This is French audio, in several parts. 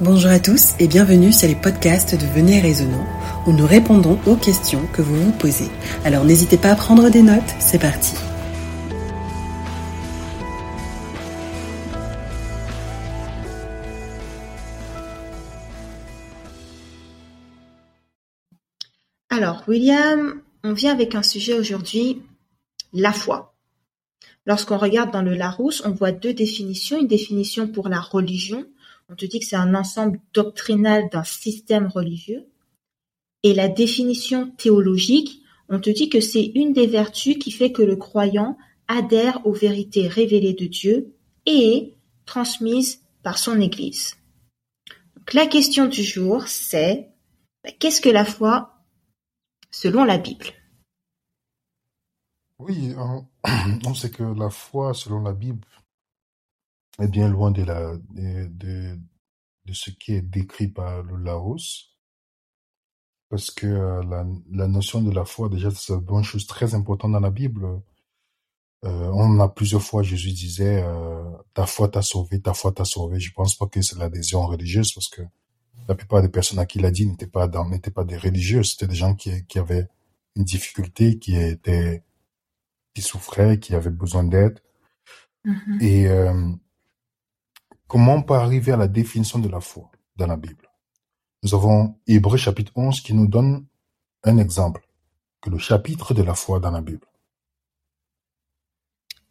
Bonjour à tous et bienvenue sur les podcasts de Venez Raisonnant où nous répondons aux questions que vous vous posez. Alors n'hésitez pas à prendre des notes, c'est parti. Alors, William, on vient avec un sujet aujourd'hui, la foi. Lorsqu'on regarde dans le Larousse, on voit deux définitions. Une définition pour la religion. On te dit que c'est un ensemble doctrinal d'un système religieux. Et la définition théologique, on te dit que c'est une des vertus qui fait que le croyant adhère aux vérités révélées de Dieu et transmises par son Église. Donc, la question du jour, c'est qu'est-ce que la foi selon la Bible? Oui, on sait que la foi, selon la Bible, est bien loin de, la, de, de, ce qui est décrit par le Laos. Parce que euh, la, la notion de la foi, déjà, c'est une chose très importante dans la Bible. Euh, on a plusieurs fois, Jésus disait, euh, ta foi t'a sauvé, ta foi t'a sauvé. Je pense pas que c'est l'adhésion religieuse parce que la plupart des personnes à qui il a dit n'étaient pas dans, n'étaient pas des religieux, c'était des gens qui, qui avaient une difficulté, qui étaient, qui souffraient, qui avaient besoin d'aide. Mm-hmm. Et euh, comment on peut arriver à la définition de la foi dans la Bible? Nous avons Hébreu chapitre 11 qui nous donne un exemple, que le chapitre de la foi dans la Bible.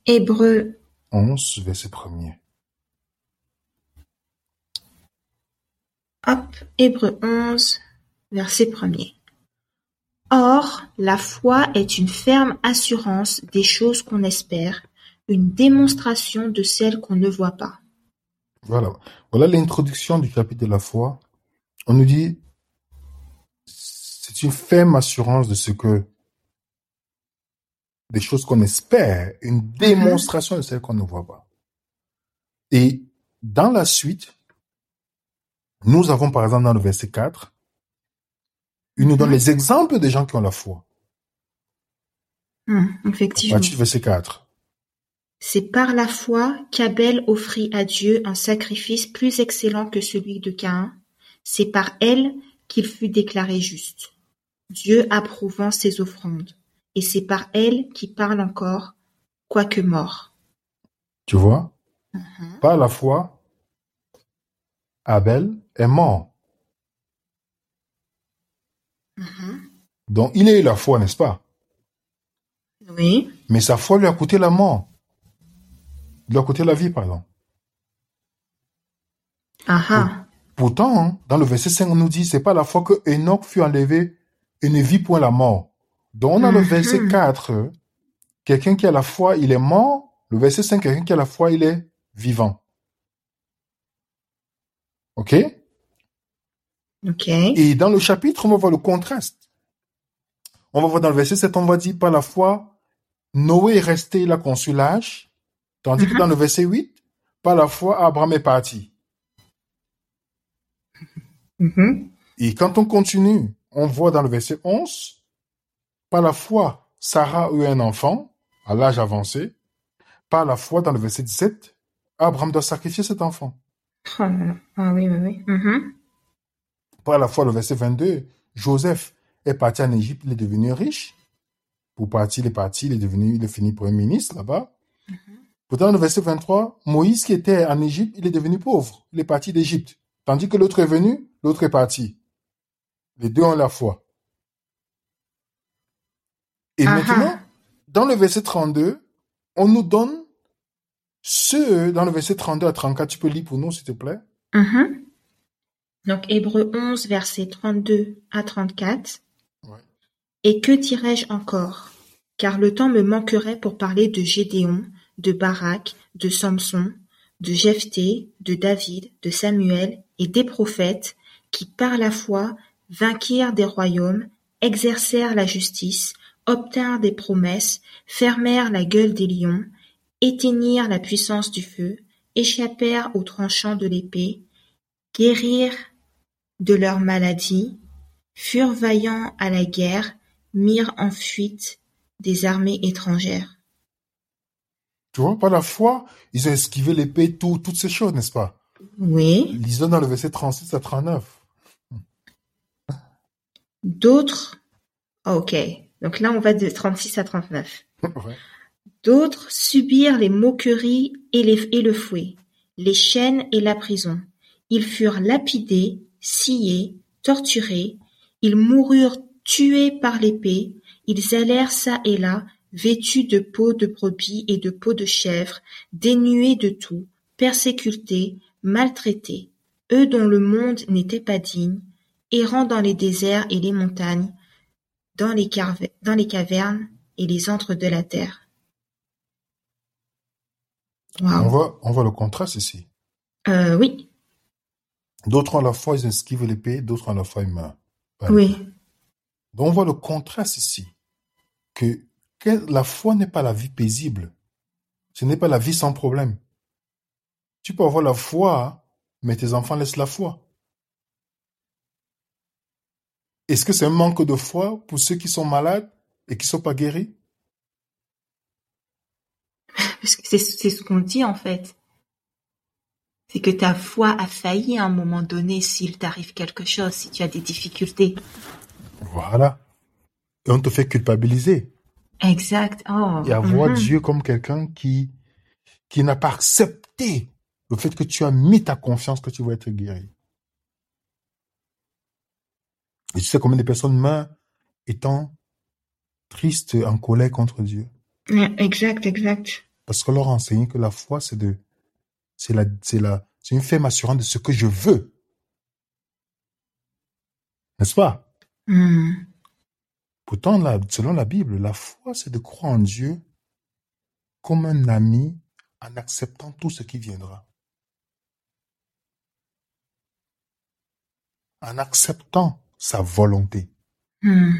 Hébreu 11, verset 1er. Hop, Hébreu 11, verset 1er. Or, la foi est une ferme assurance des choses qu'on espère, une démonstration de celles qu'on ne voit pas. Voilà. Voilà l'introduction du chapitre de la foi. On nous dit, c'est une ferme assurance de ce que, des choses qu'on espère, une mhm. démonstration de celles qu'on ne voit pas. Et dans la suite, nous avons par exemple dans le verset 4, il nous donne mhm. les exemples des gens qui ont la foi. Hmm, effectivement. verset 4. C'est par la foi qu'Abel offrit à Dieu un sacrifice plus excellent que celui de Caïn. C'est par elle qu'il fut déclaré juste. Dieu approuvant ses offrandes. Et c'est par elle qu'il parle encore, quoique mort. Tu vois? Mhm. Par la foi, Abel est mort. Mm-hmm. Donc il a eu la foi, n'est-ce pas? Oui. Mais sa foi lui a coûté la mort. Il lui a coûté la vie, pardon. Ah. Pourtant, hein, dans le verset 5, on nous dit, c'est pas la foi que Enoch fut enlevé et ne vit point la mort. Donc on a le verset 4, mm-hmm. quelqu'un qui a la foi, il est mort. Le verset 5, quelqu'un qui a la foi, il est vivant. OK? OK. Et dans le chapitre, on va voir le contraste. On va voir dans le verset 7, on va dire, par la foi, Noé est resté, il a conçu l'âge. Tandis que mhm. dans le verset 8, par la foi, Abraham est parti. Mhm. Et quand on continue, on voit dans le verset 11, par la foi, Sarah a eu un enfant à l'âge avancé. Par la foi, dans le verset 17, Abraham doit sacrifier cet enfant. Oh ah oui, oui, oui. Mm-hmm. Par la fois, le verset 22, Joseph est parti en Égypte, il est devenu riche. Pour partir, il est parti, il est devenu, il est fini premier ministre là-bas. Pourtant, le verset 23, Moïse qui était en Égypte, il est devenu pauvre. Il est parti d'Égypte. Tandis que l'autre est venu, l'autre est parti. Les deux ont la foi. Et maintenant, dans le verset 32, on nous donne ce, dans le verset 32 à 34, tu peux lire pour nous, s'il te plaît? Mm-hmm. Donc, Hébreu 11, verset 32 à 34. Et que dirais-je encore? Car le temps me manquerait pour parler de Gédéon, de Barak, de Samson, de Jephthé, de David, de Samuel et des prophètes qui, par la foi, vainquirent des royaumes, exercèrent la justice, obtinrent des promesses, fermèrent la gueule des lions, éteignirent la puissance du feu, échappèrent aux tranchants de l'épée, guérirent de leur maladie, furent vaillants à la guerre, mirent en fuite des armées étrangères. Tu vois, par la foi, ils ont esquivé l'épée, tout, toutes ces choses, n'est-ce pas? Oui. Lisons dans le verset 36 à 39. D'autres, ah, ok, donc là on va de 36 à 39. D'autres subirent les moqueries et, les, et le fouet, les chaînes et la prison. Ils furent lapidés, sciés, torturés, ils moururent tués par l'épée, ils allèrent çà et là, vêtus de peau de brebis et de peau de chèvre, dénués de tout, persécutés, maltraités, eux dont le monde n'était pas digne, errant dans les déserts et les montagnes, dans les, dans les cavernes et les antres de la terre. On, voit, on voit le contraste ici. Euh, oui. D'autres ont la foi, ils esquivent l'épée, d'autres ont la foi, ils meurent. Oui. Donc on voit le contraste ici. Que la foi n'est pas la vie paisible. Ce n'est pas la vie sans problème. Tu peux avoir la foi, mais tes enfants laissent la foi. Est-ce que c'est un manque de foi pour ceux qui sont malades et qui ne sont pas guéris? C'est ce qu'on dit en fait. C'est que ta foi a failli à un moment donné s'il t'arrive quelque chose, si tu as des difficultés. Voilà. Et on te fait culpabiliser. Exact. Oh. Et avoir mhm. Dieu comme quelqu'un qui, qui n'a pas accepté le fait que tu as mis ta confiance que tu vas être guéri. Et tu sais combien de personnes meurent étant tristes, en colère contre Dieu? Exact, exact. Parce qu'on leur a enseigné que la foi, c'est de, c'est la, c'est la, c'est une ferme assurance de ce que je veux. N'est-ce pas? Hmm. Pourtant, là, selon la Bible, la foi, c'est de croire en Dieu comme un ami en acceptant tout ce qui viendra. En acceptant sa volonté. Hmm.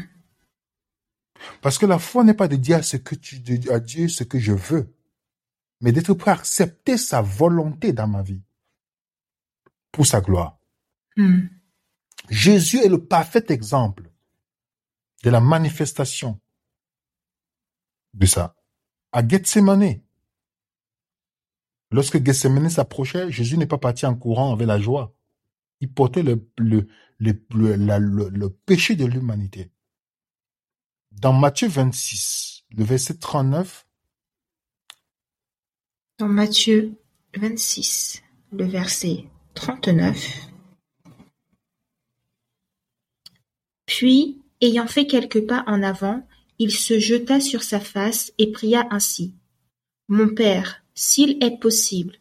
Parce que la foi n'est pas de dire à, ce que tu, à Dieu ce que je veux, mais d'être prêt à accepter sa volonté dans ma vie pour sa gloire. Hmm. Jésus est le parfait exemple de la manifestation de ça. À Gethsemane, lorsque Gethsemane s'approchait, Jésus n'est pas parti en courant avec la joie. Il portait le, le, le, péché de l'humanité. Dans Matthieu 26, le verset 39. Dans Matthieu 26, le verset 39. Puis, ayant fait quelques pas en avant, il se jeta sur sa face et pria ainsi. Mon Père, s'il est possible,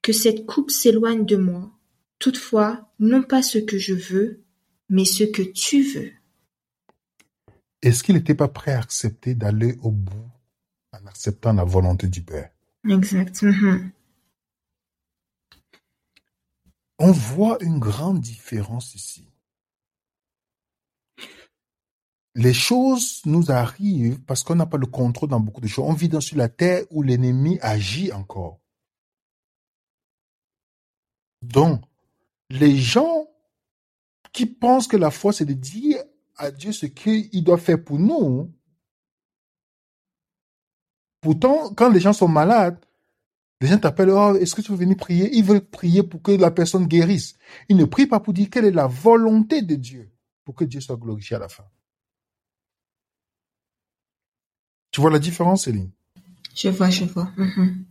que cette coupe s'éloigne de moi, Toutefois, non pas ce que je veux, mais ce que tu veux. Est-ce qu'il n'était pas prêt à accepter d'aller au bout en acceptant la volonté du Père? Exact. Mhm. On voit une grande différence ici. Les choses nous arrivent parce qu'on n'a pas le contrôle dans beaucoup de choses. On vit dans sur la terre où l'ennemi agit encore. Donc, les gens qui pensent que la foi, c'est de dire à Dieu ce qu'il doit faire pour nous. Pourtant, quand les gens sont malades, les gens t'appellent, oh, est-ce que tu veux venir prier? Ils veulent prier pour que la personne guérisse. Ils ne prient pas pour dire quelle est la volonté de Dieu pour que Dieu soit glorifié à la fin. Tu vois la différence, Céline? Je vois, je vois. Mhm.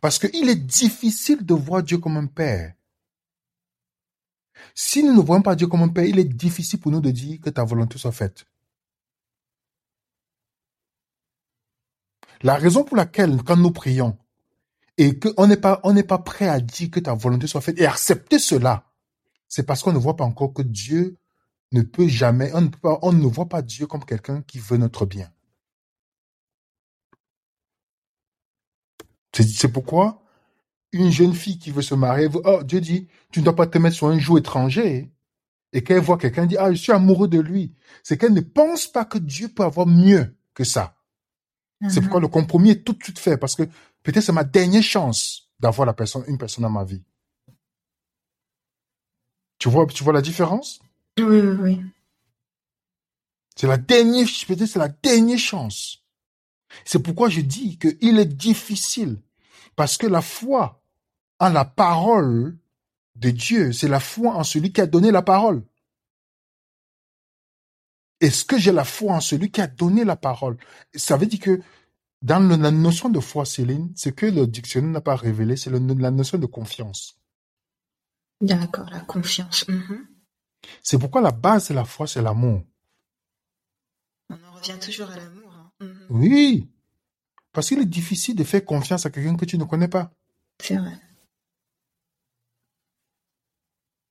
Parce qu'il est difficile de voir Dieu comme un père. Si nous ne voyons pas Dieu comme un Père, il est difficile pour nous de dire que ta volonté soit faite. La raison pour laquelle, quand nous prions, et qu'on n'est pas, on n'est pas prêt à dire que ta volonté soit faite et accepter cela, c'est parce qu'on ne voit pas encore que Dieu ne peut jamais, on ne, peut pas, on ne voit pas Dieu comme quelqu'un qui veut notre bien. C'est pourquoi une jeune fille qui veut se marier, oh, Dieu dit, tu ne dois pas te mettre sur un joug étranger. Et qu'elle voit quelqu'un dit, ah, je suis amoureux de lui. C'est qu'elle ne pense pas que Dieu peut avoir mieux que ça. C'est pourquoi mhm. le compromis est tout de suite fait, parce que peut-être c'est ma dernière chance d'avoir la personne, une personne dans ma vie. Tu vois, tu vois la différence? Oui, oui, oui. C'est la dernière, peut-être c'est la dernière chance. C'est pourquoi je dis qu'il est difficile, parce que la foi en la parole de Dieu. C'est la foi en celui qui a donné la parole. Est-ce que j'ai la foi en celui qui a donné la parole? Ça veut dire que dans la notion de foi, Céline, ce que le dictionnaire n'a pas révélé, c'est la notion de confiance. D'accord, la confiance. Mhm. C'est pourquoi la base de la foi, c'est l'amour. On en revient toujours à l'amour. Hein. Mhm. Oui, parce qu'il est difficile de faire confiance à quelqu'un que tu ne connais pas. C'est vrai.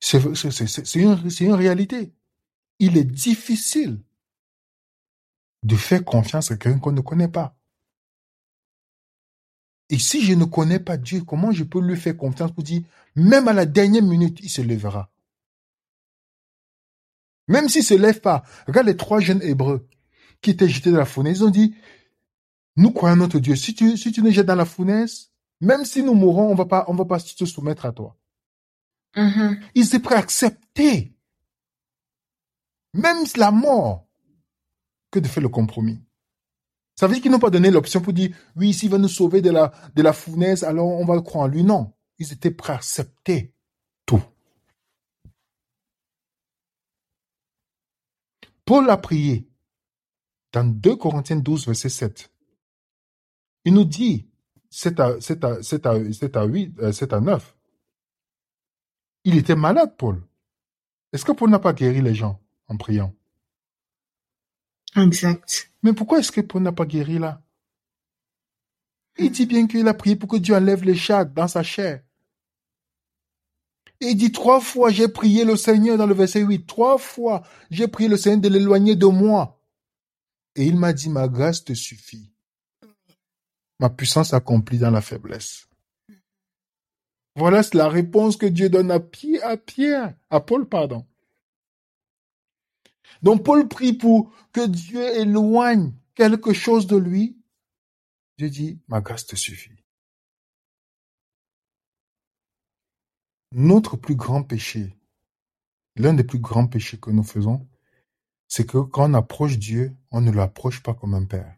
C'est une, une réalité. Il est difficile de faire confiance à quelqu'un qu'on ne connaît pas. Et si je ne connais pas Dieu, comment je peux lui faire confiance pour dire, même à la dernière minute, il se lèvera? Même s'il ne se lève pas. Regarde les trois jeunes hébreux qui étaient jetés dans la fournaise. Ils ont dit, nous croyons notre Dieu. Si tu, si tu nous jettes dans la fournaise, même si nous mourons, on va pas, on va pas se soumettre à toi. Ils étaient prêts à accepter même la mort que de faire le compromis. Ça veut dire qu'ils n'ont pas donné l'option pour dire, oui, s'il va nous sauver de la, de la fournaise, alors on va le croire en lui. Non. Ils étaient prêts à accepter tout. Paul a prié dans 2 Corinthiens 12, verset 7. Il nous dit, 7 à, 7 à, 7 à, 7 à 8, 7 à 9. Il était malade, Paul. Est-ce que Paul n'a pas guéri les gens en priant? Exact. Mais pourquoi est-ce que Paul n'a pas guéri là? Il dit bien qu'il a prié pour que Dieu enlève les chats dans sa chair. il dit trois fois, j'ai prié le Seigneur dans le verset 8. Trois fois, j'ai prié le Seigneur de l'éloigner de moi. Et il m'a dit, ma grâce te suffit. Ma puissance accomplie dans la faiblesse. Voilà la réponse que Dieu donne à Pierre, à Pierre, à Paul, pardon. Donc Paul prie pour que Dieu éloigne quelque chose de lui. Dieu dit, ma grâce te suffit. Notre plus grand péché, l'un des plus grands péchés que nous faisons, c'est que quand on approche Dieu, on ne l'approche pas comme un père.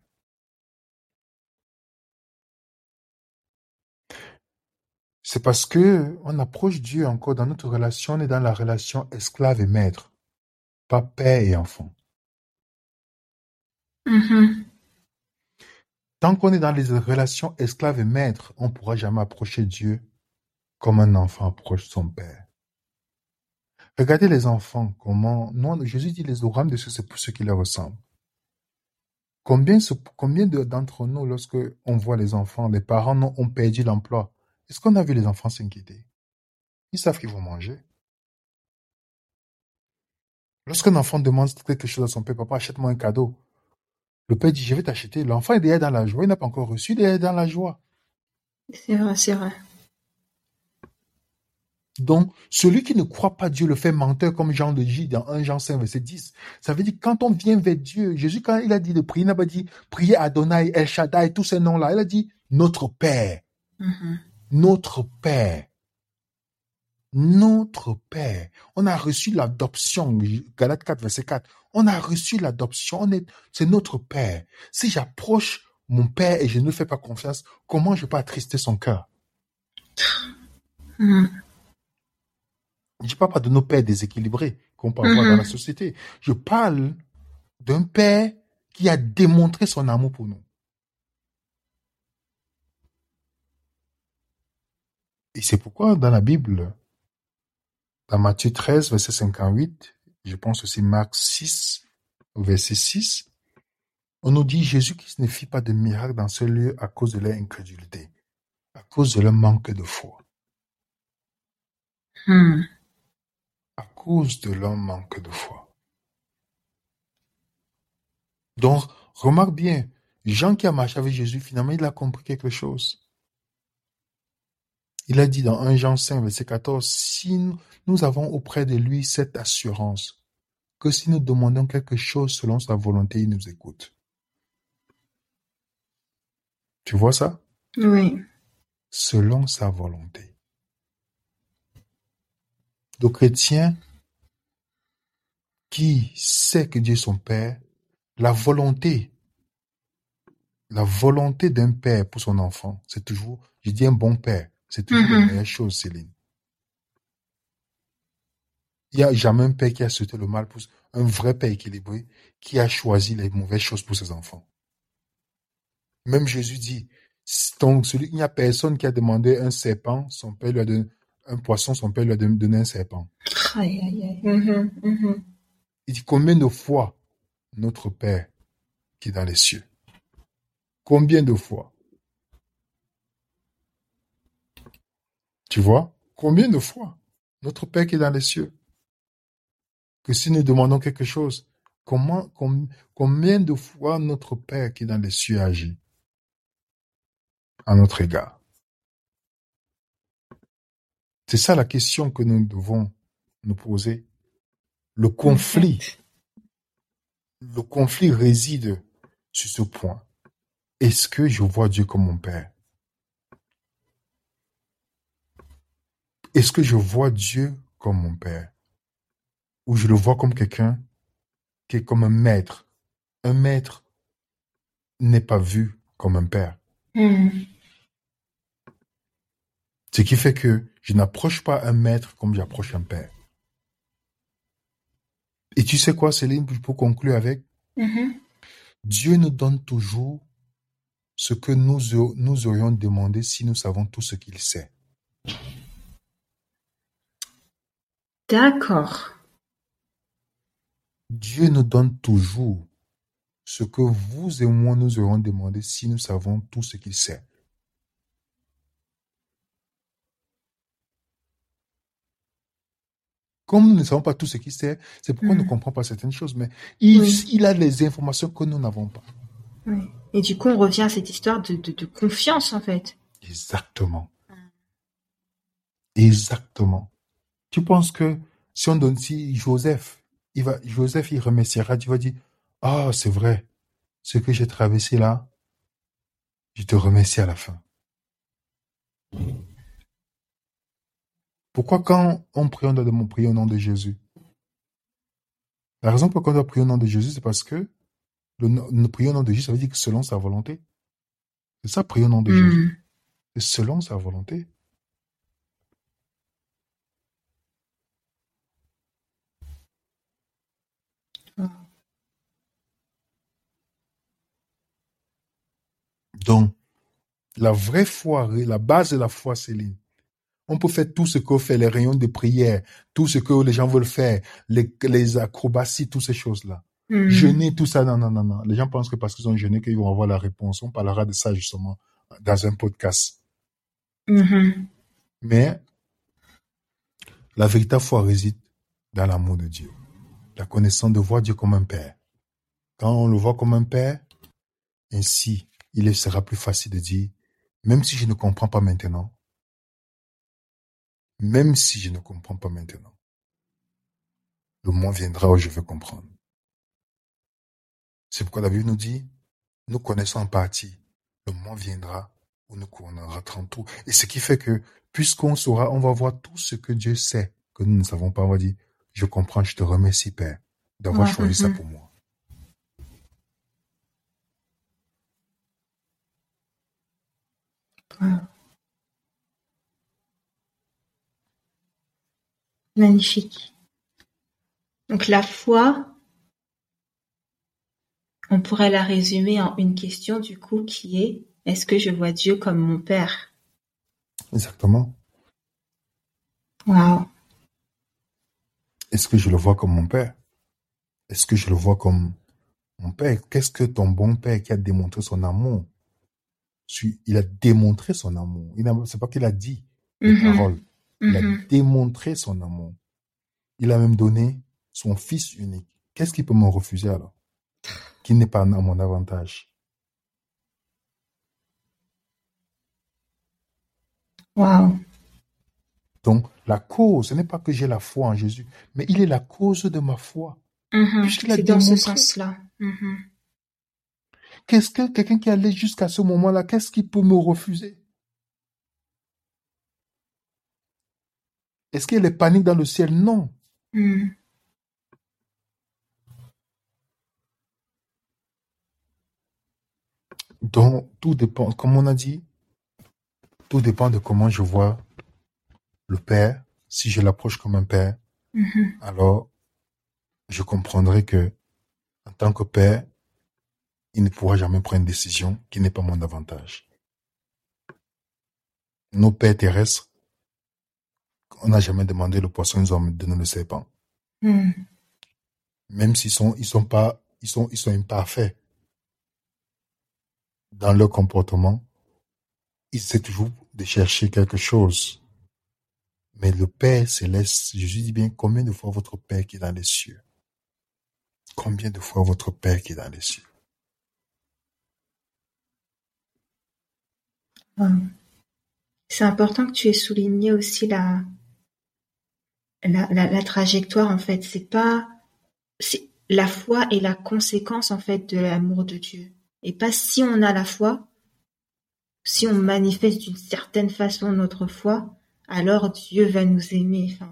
C'est parce que on approche Dieu encore dans notre relation, on est dans la relation esclave et maître pas père et enfant. Mm-hmm. Tant qu'on est dans les relations esclaves et maîtres, on ne pourra jamais approcher Dieu comme un enfant approche son père. Regardez les enfants, comment, non, Jésus dit les oracles de ceux, c'est pour ceux qui leur ressemblent. Combien, combien d'entre nous, lorsque on voit les enfants, les parents ont perdu l'emploi, est-ce qu'on a vu les enfants s'inquiéter? Ils savent qu'ils vont manger. Lorsqu'un enfant demande quelque chose à son père, papa, achète-moi un cadeau. Le père dit, je vais t'acheter. L'enfant est déjà dans la joie. Il n'a pas encore reçu, il est dans la joie. C'est vrai, c'est vrai. Donc, celui qui ne croit pas Dieu le fait menteur, comme Jean le dit dans 1 Jean 5, verset 10. Ça veut dire que quand on vient vers Dieu, Jésus, quand il a dit de prier, il n'a pas dit prier Adonai, El Shaddai, tous ces noms-là. Il a dit notre Père. Mm-hmm. Notre Père notre Père. On a reçu l'adoption, Galate 4, verset 4. On a reçu l'adoption, on est, c'est notre Père. Si j'approche mon Père et je ne lui fais pas confiance, comment je peux attrister son cœur? Hmm. Je ne parle pas de nos pères déséquilibrés qu'on peut avoir dans la hmm. société. Je parle d'un Père qui a démontré son amour pour nous. Et c'est pourquoi dans la Bible, dans Matthieu 13, verset 58, je pense aussi Marc 6, verset 6, on nous dit Jésus qui ne fit pas de miracle dans ce lieu à cause de leur incrédulité, à cause de leur manque de foi. Hmm. À cause de leur manque de foi. Donc, remarque bien, Jean qui a marché avec Jésus, finalement, il a compris quelque chose. Il a dit dans 1 Jean 5, verset 14, si nous avons auprès de lui cette assurance, que si nous demandons quelque chose selon sa volonté, il nous écoute. Tu vois ça? Oui. Selon sa volonté. Le chrétien qui sait que Dieu est son Père, la volonté, la volonté d'un père pour son enfant, c'est toujours, je dis un bon père, C'est toujours la mhm. meilleure chose, Céline. Il n'y a jamais un père qui a souhaité le mal pour un vrai père équilibré qui a choisi les mauvaises choses pour ses enfants. Même Jésus dit, donc celui, il n'y a personne qui a demandé un serpent, son père lui a donné un poisson, son père lui a donné un serpent. Aïe, aïe, aïe. Mhm, mhm. Il dit combien de fois notre Père qui est dans les cieux? Combien de fois? Tu vois Combien de fois notre Père qui est dans les cieux Que si nous demandons quelque chose, combien de fois notre Père qui est dans les cieux agit à notre égard? C'est ça la question que nous devons nous poser. Le conflit, le conflit réside sur ce point. Est-ce que je vois Dieu comme mon Père? Est-ce que je vois Dieu comme mon Père? Ou je le vois comme quelqu'un qui est comme un maître? Un maître n'est pas vu comme un père. Hmm. Ce qui fait que je n'approche pas un maître comme j'approche un père. Et tu sais quoi, Céline, pour conclure avec? Mm-hmm. Dieu nous donne toujours ce que nous, nous aurions demandé si nous savons tout ce qu'il sait. D'accord. Dieu nous donne toujours ce que vous et moi nous aurions demandé si nous savons tout ce qu'il sait. Comme nous ne savons pas tout ce qu'il sait, c'est pourquoi on ne comprend pas certaines choses, mais il, a les informations que nous n'avons pas. Et du coup, on revient à cette histoire de, confiance, en fait. Exactement. Exactement. Tu penses que si on donne, si Joseph, il va, Joseph, il remerciera, tu vas dire, ah, c'est vrai, ce que j'ai traversé là, je te remercie à la fin. Pourquoi quand on prie, on doit prier au nom de Jésus? La raison pour laquelle on doit prier au nom de Jésus, c'est parce que le, prier au nom de Jésus, ça veut dire que selon sa volonté. C'est ça, prier au nom de Jésus. Hmm. C'est selon sa volonté. Donc, la vraie foi, la base de la foi, Céline, on peut faire tout ce que fait les rayons de prière, tout ce que les gens veulent faire, les, acrobaties, toutes ces choses-là. Hmm. Jeûner, tout ça, non, non, non, non. Les gens pensent que parce qu'ils ont jeûné qu'ils vont avoir la réponse. On parlera de ça justement dans un podcast. Mm-hmm. Mais la véritable foi réside dans l'amour de Dieu. La connaissance de voir Dieu comme un père. Quand on le voit comme un père, ainsi, il sera plus facile de dire, même si je ne comprends pas maintenant, même si je ne comprends pas maintenant. Le moment viendra où je vais comprendre. C'est pourquoi la Bible nous dit, nous connaissons en partie. Le moment viendra où nous connaîtrons tout. Et ce qui fait que, puisqu'on saura, on va voir tout ce que Dieu sait, que nous ne savons pas. On va dire, je comprends, je te remercie, Père, d'avoir choisi ça mm-hmm. pour moi. Magnifique. Donc la foi, on pourrait la résumer en une question du coup qui est est-ce que je vois Dieu comme mon père? Exactement. Wow. Est-ce que je le vois comme mon père? Est-ce que je le vois comme mon père? Qu'est-ce que ton bon père qui a démontré son amour? Il a démontré son amour. Il c'est pas qu'il a dit des mm-hmm. paroles. Il a mm-hmm. démontré son amour. Il a même donné son fils unique. Qu'est-ce qu'il peut me refuser alors? Qui n'est pas à mon avantage. Wow. Donc, la cause, ce n'est pas que j'ai la foi en Jésus, mais il est la cause de ma foi. Mm-hmm. C'est dans ce sens-là. Mm-hmm. Qu'est-ce que quelqu'un qui allait jusqu'à ce moment-là, qu'est-ce qu'il peut me refuser? Est-ce qu'il y a paniques dans le ciel? Non. Hmm. Donc, tout dépend. Comme on a dit, Tout dépend de comment je vois le père. Si je l'approche comme un père, Mhm. alors je comprendrai que, en tant que père, il ne pourra jamais prendre une décision qui n'est pas mon avantage. Nos pères terrestres, on n'a jamais demandé le poisson, ils ont donné le serpent. Même s'ils sont, ils sont pas, ils sont, ils sont imparfaits dans leur comportement, ils essaient toujours de chercher quelque chose. Mais le Père céleste, Jésus dit bien, combien de fois votre Père qui est dans les cieux? Combien de fois votre Père qui est dans les cieux? Ouais. C'est important que tu aies souligné aussi la, la, trajectoire, en fait. C'est pas, la foi est la conséquence, en fait, de l'amour de Dieu. Et pas si on a la foi, si on manifeste d'une certaine façon notre foi, alors Dieu va nous aimer. Enfin,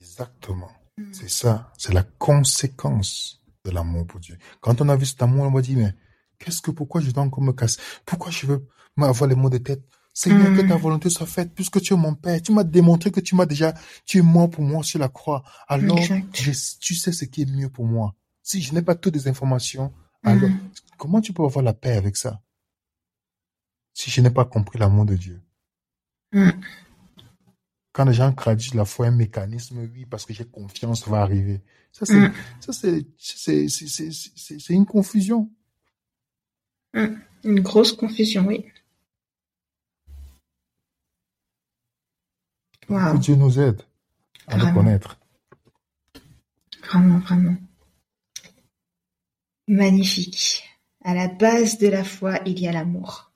Exactement. mm. C'est ça. C'est la conséquence de l'amour pour Dieu. Quand on a vu cet amour, on va dire, mais qu'est-ce que, pourquoi je dois encore me casser? Pourquoi je veux m'avoir les mots de tête? Seigneur, que ta Mm. volonté soit faite, puisque tu es mon Père. Tu m'as démontré que tu m'as déjà, tu es mort pour moi sur la croix. Alors, je- tu sais ce qui est mieux pour moi. Si je n'ai pas toutes les informations, alors, Mm. comment tu peux avoir la paix avec ça? Si je n'ai pas compris l'amour de Dieu. Mm. Quand les gens traduisent la foi un mécanisme, oui, parce que j'ai confiance, ça va arriver. Ça, c'est, Mm. ça, c'est, c'est, c'est, c'est, c'est- c'est une confusion. Mm. Une grosse confusion, oui. Que Waouh. Dieu nous aide à le connaître. Vraiment, vraiment. Magnifique. À la base de la foi, il y a l'amour.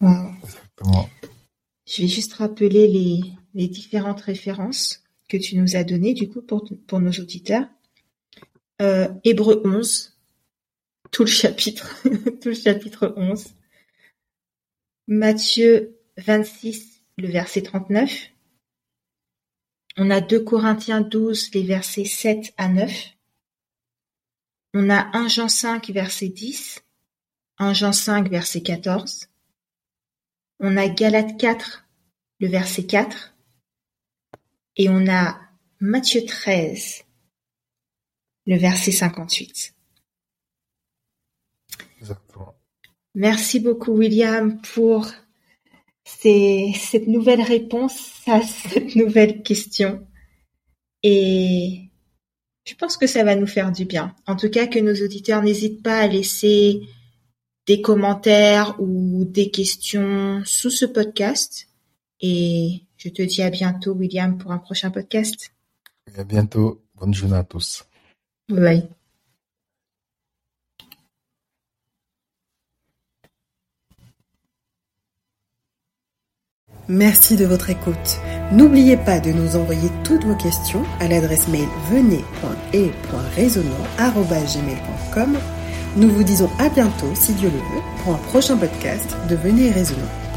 Waouh. Exactement. Je vais juste rappeler les, les différentes références que tu nous as données, du coup, pour, pour nos auditeurs. Euh, Hébreu 11, tout le chapitre, tout le chapitre 11. Matthieu 26, le verset 39. On a 2 Corinthiens 12, les versets 7 à 9. On a 1 Jean 5, verset 10. 1 Jean 5, verset 14. On a Galates 4, le verset 4. Et on a Matthieu 13, le verset 58. Exactement. Merci beaucoup, William, pour ces, cette nouvelle réponse à cette nouvelle question. Et je pense que ça va nous faire du bien. En tout cas, que nos auditeurs n'hésitent pas à laisser des commentaires ou des questions sous ce podcast. Et je te dis à bientôt, William, pour un prochain podcast. Et à bientôt. Bonne journée à tous. Bye bye. Merci de votre écoute. N'oubliez pas de nous envoyer toutes vos questions à l'adresse mail venez.et.raisonnant.gmail.com. Nous vous disons à bientôt, si Dieu le veut, pour un prochain podcast de Venez et.